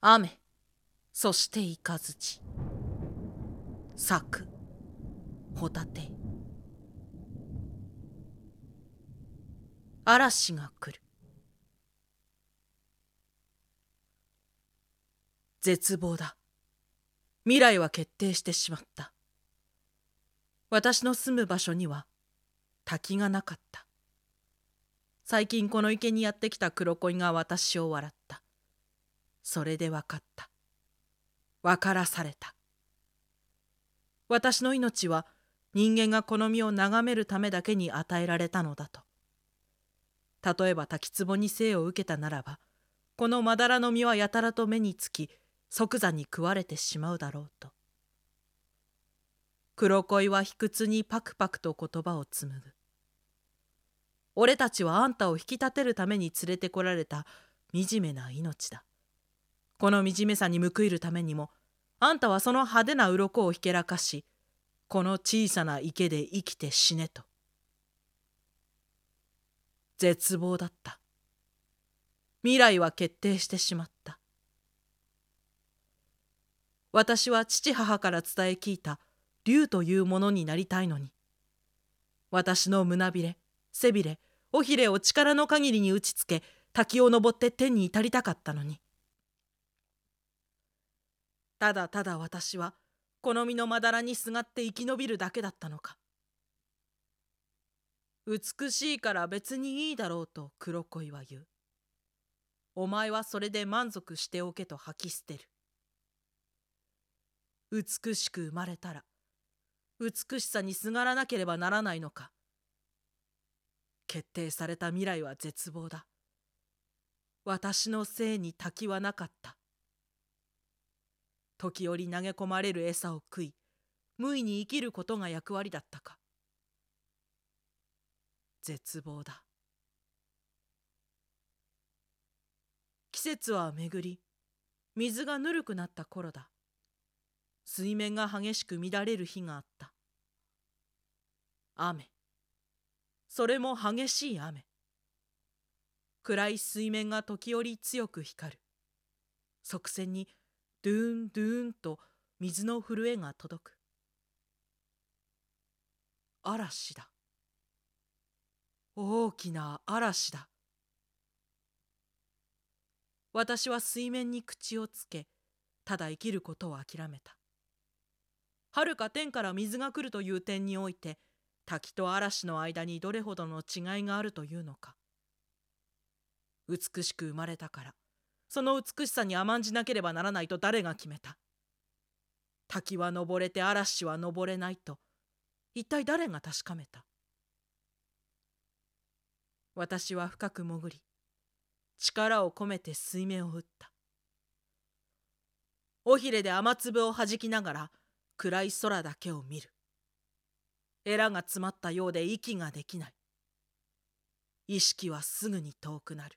雨。そしてイカズチ咲くホタテ。嵐が来る。絶望だ。未来は決定してしまった。私の住む場所には滝がなかった。最近この池にやってきた黒恋が私を笑った。それで分かった。分からされた。私の命は人間がこの身を眺めるためだけに与えられたのだと。例えば滝壺に生を受けたならばこのまだらの実はやたらと目につき即座に食われてしまうだろうと。黒恋は卑屈にパクパクと言葉を紡ぐ。俺たちはあんたを引き立てるために連れてこられた惨めな命だ。この惨めさに報いるためにもあんたはその派手な鱗をひけらかしこの小さな池で生きて死ねと。絶望だった。未来は決定してしまった。私は父母から伝え聞いた竜というものになりたいのに。私の胸びれ背びれ尾ひれを力の限りに打ちつけ滝を登って天に至りたかったのに。ただただ私はこの身のまだらにすがって生き延びるだけだったのか美しいから別にいいだろうと黒恋は言う。お前はそれで満足しておけと吐き捨てる。美しく生まれたら美しさにすがらなければならないのか。決定された未来は絶望だ。私のせいに滝はなかった。時折投げ込まれる餌を食い無意に生きることが役割だったか。絶望だ。季節は巡り水がぬるくなった頃だ。水面が激しく乱れる日があった。雨。それも激しい雨。暗い水面が時折強く光る。側線にドゥーンドゥーンと水の震えが届く。嵐だ。大きな嵐だ。私は水面に口をつけただ生きることを諦めた。はるか天から水が来るという点において滝と嵐の間にどれほどの違いがあるというのか。美しく生まれたから。その美しさに甘んじなければならないと誰が決めた？滝は登れて嵐は登れないと一体誰が確かめた？私は深く潜り力を込めて水面を打った。尾ひれで雨粒をはじきながら暗い空だけを見る。エラが詰まったようで息ができない。意識はすぐに遠くなる。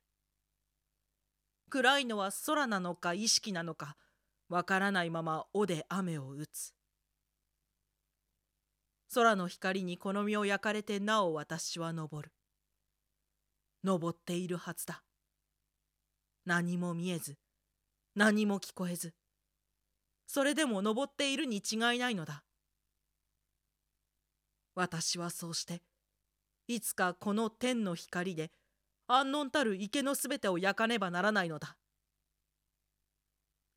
暗いのは空なのか意識なのかわからないまま尾で雨を打つ。空の光にこの身を焼かれてなお私は登る。登っているはずだ。何も見えず何も聞こえず。それでも登っているに違いないのだ。私はそうしていつかこの天の光で安穏たる池のすべてを焼かねばならないのだ。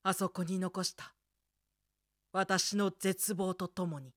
あそこに残した私の絶望とともに。